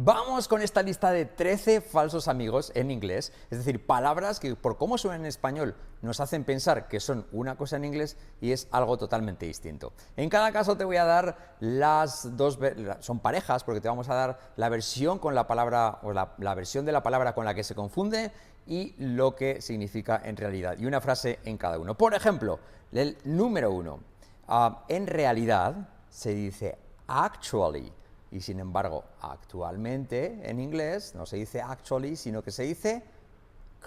Vamos con esta lista de 13 falsos amigos en inglés, es decir, palabras que por cómo suenan en español nos hacen pensar que son una cosa en inglés y es algo totalmente distinto. En cada caso te voy a dar las dos, son parejas porque te vamos a dar la versión con la palabra o la, versión de la palabra con la que se confunde y lo que significa en realidad y una frase en cada uno. Por ejemplo, el número uno, ah, en realidad se dice actually y sin embargo, actualmente en inglés no se dice actually, sino que se dice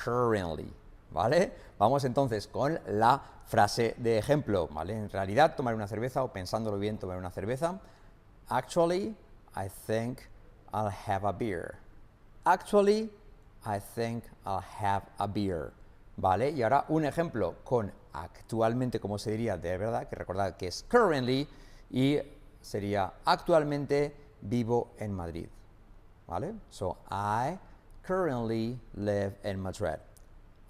currently. ¿Vale? Vamos entonces con la frase de ejemplo, ¿vale? En realidad, tomar una cerveza o pensándolo bien, tomar una cerveza. Actually, I think I'll have a beer. Actually, I think I'll have a beer. ¿Vale? Y ahora un ejemplo con actualmente, como se diría de verdad, que recordad que es currently y sería actualmente vivo en Madrid. ¿Vale? So, I currently live in Madrid.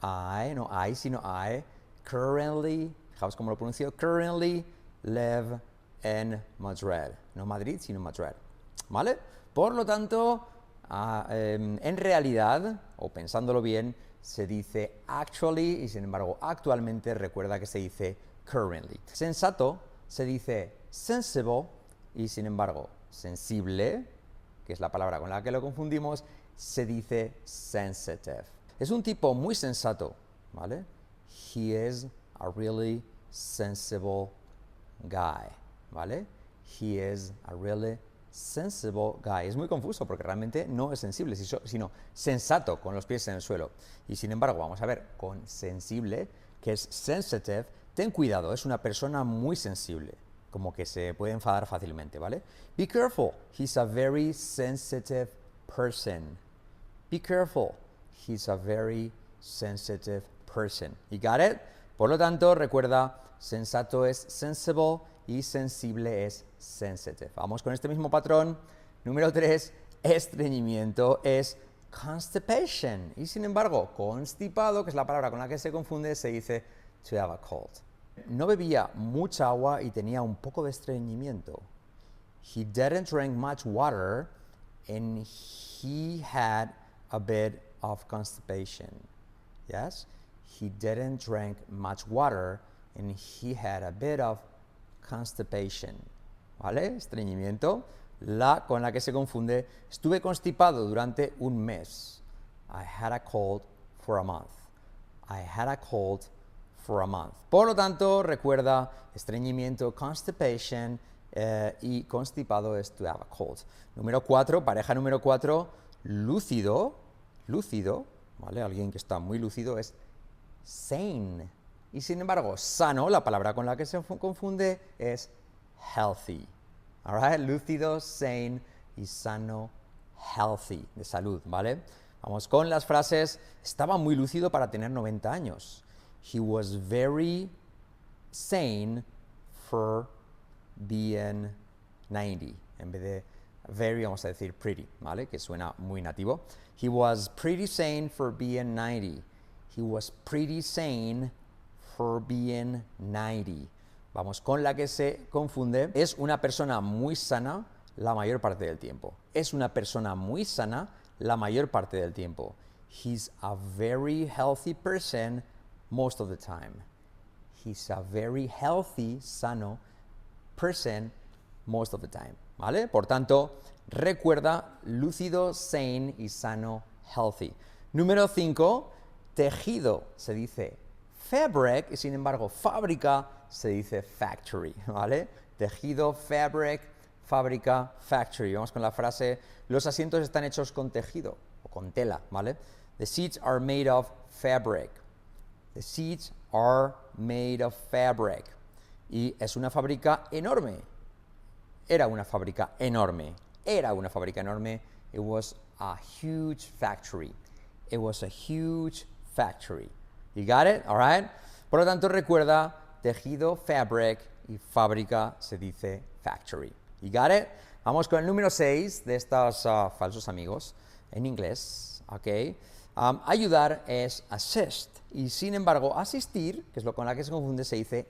I, no I, sino I, currently, fijaos cómo lo pronuncio, currently live in Madrid. No Madrid, sino Madrid. ¿Vale? Por lo tanto, ah, em, en realidad, o pensándolo bien, se dice actually y sin embargo actualmente recuerda que se dice currently. Sensato se dice sensible y sin embargo sensible, que es la palabra con la que lo confundimos, se dice sensitive. Es un tipo muy sensato, ¿vale? He is a really sensible guy, ¿vale? He is a really sensible guy. Es muy confuso porque realmente no es sensible, sino sensato, con los pies en el suelo. Y sin embargo, vamos a ver, con sensible, que es sensitive, ten cuidado, es una persona muy sensible como que se puede enfadar fácilmente, ¿vale? Be careful, he's a very sensitive person. Be careful, he's a very sensitive person. You got it? Por lo tanto, recuerda, sensato es sensible y sensible es sensitive. Vamos con este mismo patrón. Número 3, estreñimiento es constipation. Y sin embargo, constipado, que es la palabra con la que se confunde, se dice to have a cold. No bebía mucha agua y tenía un poco de estreñimiento. He didn't drink much water and he had a bit of constipation. Yes? He didn't drink much water and he had a bit of constipation. ¿Vale? Estreñimiento. La con la que se confunde. Estuve constipado durante un mes. I had a cold for a month. I had a cold for a month. Por lo tanto, recuerda estreñimiento, constipation eh, y constipado es to have a cold. Número cuatro, pareja número cuatro, lúcido, lúcido, ¿vale? Alguien que está muy lúcido es sane. Y sin embargo, sano, la palabra con la que se confunde es healthy. Alright, lúcido, sane y sano, healthy, de salud, ¿vale? Vamos con las frases. Estaba muy lúcido para tener 90 años. He was very sane for being 90. En vez de very, vamos a decir pretty, ¿vale? Que suena muy nativo. He was pretty sane for being 90. He was pretty sane for being 90. Vamos con la que se confunde. Es una persona muy sana la mayor parte del tiempo. Es una persona muy sana la mayor parte del tiempo. He's a very healthy person most of the time. He's a very healthy, sano person most of the time. ¿Vale? Por tanto, recuerda lúcido, sane y sano, healthy. Número 5, tejido se dice fabric y sin embargo fábrica se dice factory. ¿Vale? Tejido, fabric, fábrica, factory. Vamos con la frase, los asientos están hechos con tejido o con tela. ¿Vale? The seats are made of fabric. The seats are made of fabric. Y es una fábrica enorme. Era una fábrica enorme. Era una fábrica enorme. It was a huge factory. It was a huge factory. You got it? All right? Por lo tanto, recuerda, tejido, fabric y fábrica se dice factory. You got it? Vamos con el número 6 de estos uh, falsos amigos en inglés. Okay? Um, ayudar es assist. Y sin embargo, asistir, que es lo con la que se confunde, se dice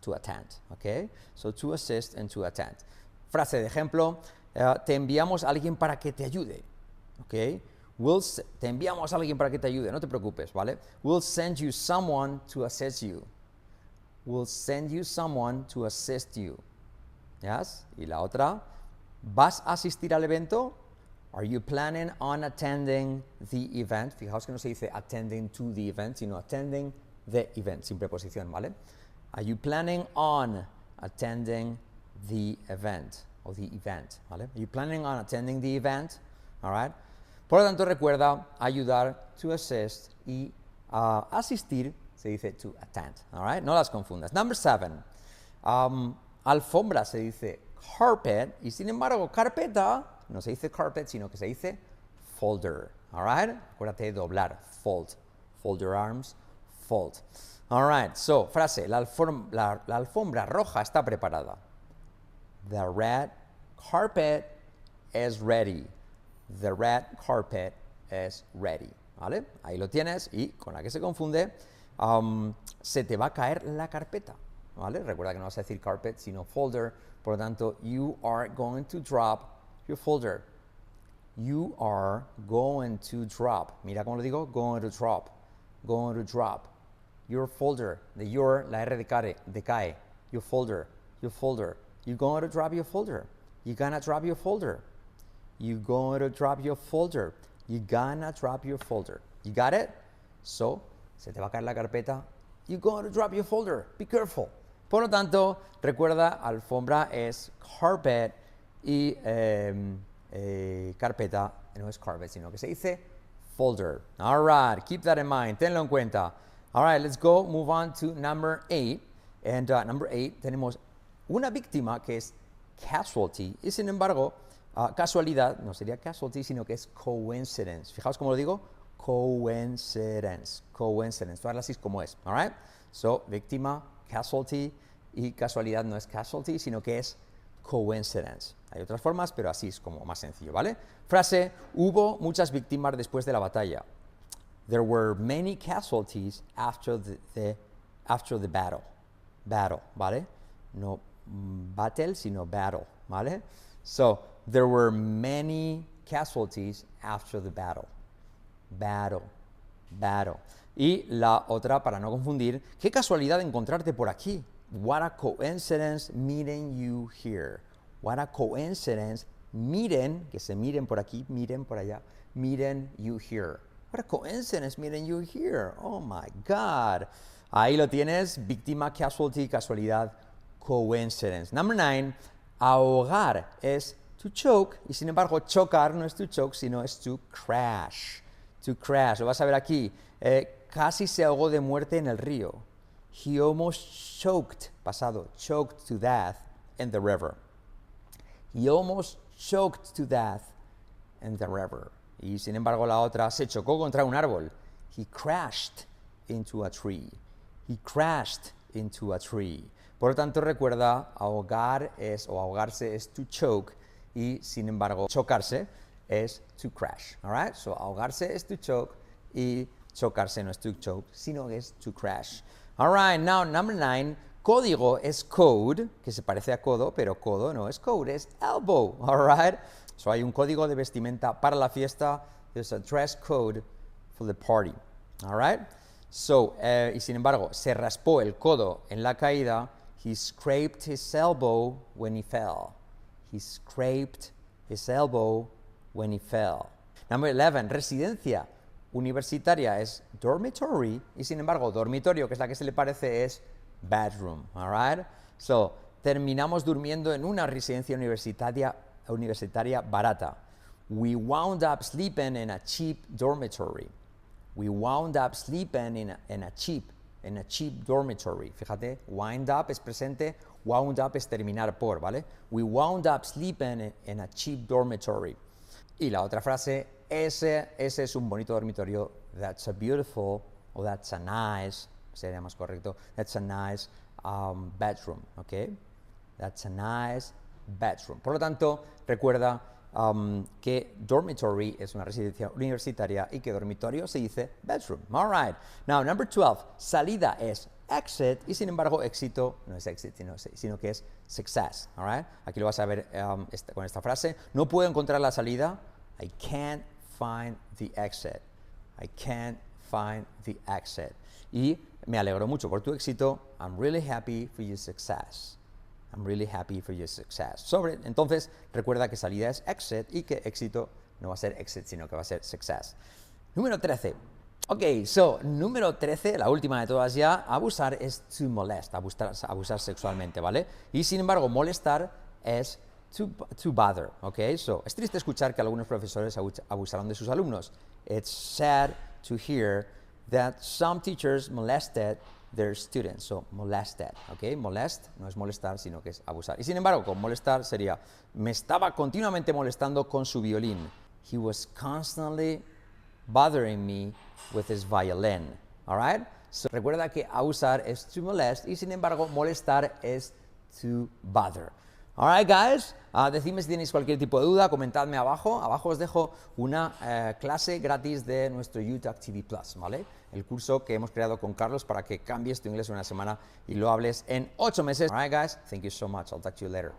to attend. ¿Ok? So to assist and to attend. Frase de ejemplo. eh, te enviamos a alguien para que te ayude. ¿Ok? We'll te enviamos a alguien para que te ayude, no te preocupes, ¿vale? We'll send you someone to assist you. We'll send you someone to assist you. Yes? Y la otra, ¿vas a asistir al evento? Are you planning on attending the event? Fijaos que no se dice attending to the event, sino attending the event, sin preposición, ¿vale? Are you planning on attending the event? O the event, ¿vale? Are you planning on attending the event? All right? Por lo tanto, recuerda ayudar, to assist, y ah, asistir se dice to attend, all right? No las confundas. Number seven. Um, alfombra se dice carpet y sin embargo carpeta no se dice carpet sino que se dice folder, all right? Acuérdate de doblar, fold, fold your arms, fold. All right, so frase, la, la- la alfombra roja está preparada. The red carpet is ready. The red carpet is ready. ¿Vale? Ahí lo tienes y con la que se confunde, um, se te va a caer la carpeta. ¿Vale? Recuerda que no vas a decir carpet, sino folder. Por lo tanto, you are going to drop your folder. You are going to drop. Mira cómo lo digo, going to drop. Going to drop. Your folder. De your, la R de decae. Your folder. Your folder. You're going to drop your folder. You're gonna drop your folder. You're going to drop your folder. You're gonna drop your folder. You got it? So, se te va a caer la carpeta. You're going to drop your folder. Be careful. Por lo tanto, recuerda, alfombra es carpet y em, eh, carpeta no es carpet, sino que se dice folder. All right, keep that in mind. Tenlo en cuenta. All right, let's go. Move on to number eight. And uh, number eight, tenemos una víctima que es casualty y sin embargo, ah, casualidad no sería casualty, sino que es coincidence. Fijaos cómo lo digo, coincidence, coincidence. Todas las is como es, all right? So, víctima, casualty y casualidad no es casualty, sino que es coincidence. Hay otras formas, pero así es como más sencillo, ¿vale? Frase, hubo muchas víctimas después de la batalla. There were many casualties after the, the- after the battle. Battle, ¿vale? No battle, sino battle, ¿vale? So, there were many casualties after the battle. Battle, battle. Y la otra, para no confundir, qué casualidad encontrarte por aquí. What a coincidence meeting you here. What a coincidence, miren, que se miren por aquí, miren por allá, miren you here. What a coincidence meeting you here. Oh my God. Ahí lo tienes, víctima, casualty, casualidad, coincidence. Number nine, ahogar es to choke y sin embargo chocar no es to choke, sino es to crash. To crash, lo vas a ver aquí. Eh, casi se ahogó de muerte en el río. He almost choked, pasado, choked to death in the river. He almost choked to death in the river. Y sin embargo la otra se chocó contra un árbol. He crashed into a tree. He crashed into a tree. Por lo tanto, recuerda, ahogar es o ahogarse es to choke y sin embargo chocarse es to crash. All right? So ahogarse es to choke y chocarse no es to choke, sino es to crash. All right, now number nine. Código es code, que se parece a codo, pero codo no es code, es elbow. All right? So hay un código de vestimenta para la fiesta. There's a dress code for the party. All right? So, eh, y sin embargo, se raspó el codo en la caída. He scraped his elbow when he fell. He scraped his elbow when he fell. Number 11, residencia universitaria es dormitory y sin embargo, dormitorio, que es la que se le parece, es bedroom. All right? So, terminamos durmiendo en una residencia universitaria, universitaria barata. We wound up sleeping in a cheap dormitory. We wound up sleeping in a, in a cheap, in a cheap dormitory. Fíjate, wind up es presente, wound up es terminar por, ¿vale? We wound up sleeping in, a cheap dormitory. Y la otra frase, ese, ese es un bonito dormitorio. That's a beautiful, o that's a nice, sería más correcto. That's a nice um, bedroom, ¿ok? That's a nice bedroom. Por lo tanto, recuerda um, que dormitory es una residencia universitaria y que dormitorio se dice bedroom. All right. Now, number 12. Salida es exit y sin embargo éxito no es exit, sino, que es success. All right? Aquí lo vas a ver um, con esta frase. No puedo encontrar la salida. I can't find the exit. I can't find the exit. Y me alegro mucho por tu éxito. I'm really happy for your success. I'm really happy for your success. Sobre, entonces, recuerda que salida es exit y que éxito no va a ser exit, sino que va a ser success. Número 13. Ok, so, número 13, la última de todas ya, abusar es to molest, abusar, abusar sexualmente, ¿vale? Y sin embargo, molestar es to, to bother, ok? So, es triste escuchar que algunos profesores abu- abusaron de sus alumnos. It's sad to hear that some teachers molested their students. So, molested, ¿ok? Molest no es molestar, sino que es abusar. Y sin embargo, con molestar sería, me estaba continuamente molestando con su violín. He was constantly bothering me with his violin. All right? So, recuerda que abusar es to molest y sin embargo molestar es to bother. All right, guys. Ah, decidme si tenéis cualquier tipo de duda, comentadme abajo. Abajo os dejo una eh, clase gratis de nuestro YouTube TV Plus, ¿vale? El curso que hemos creado con Carlos para que cambies tu inglés en una semana y lo hables en ocho meses. All right, guys. Thank you so much. I'll talk to you later.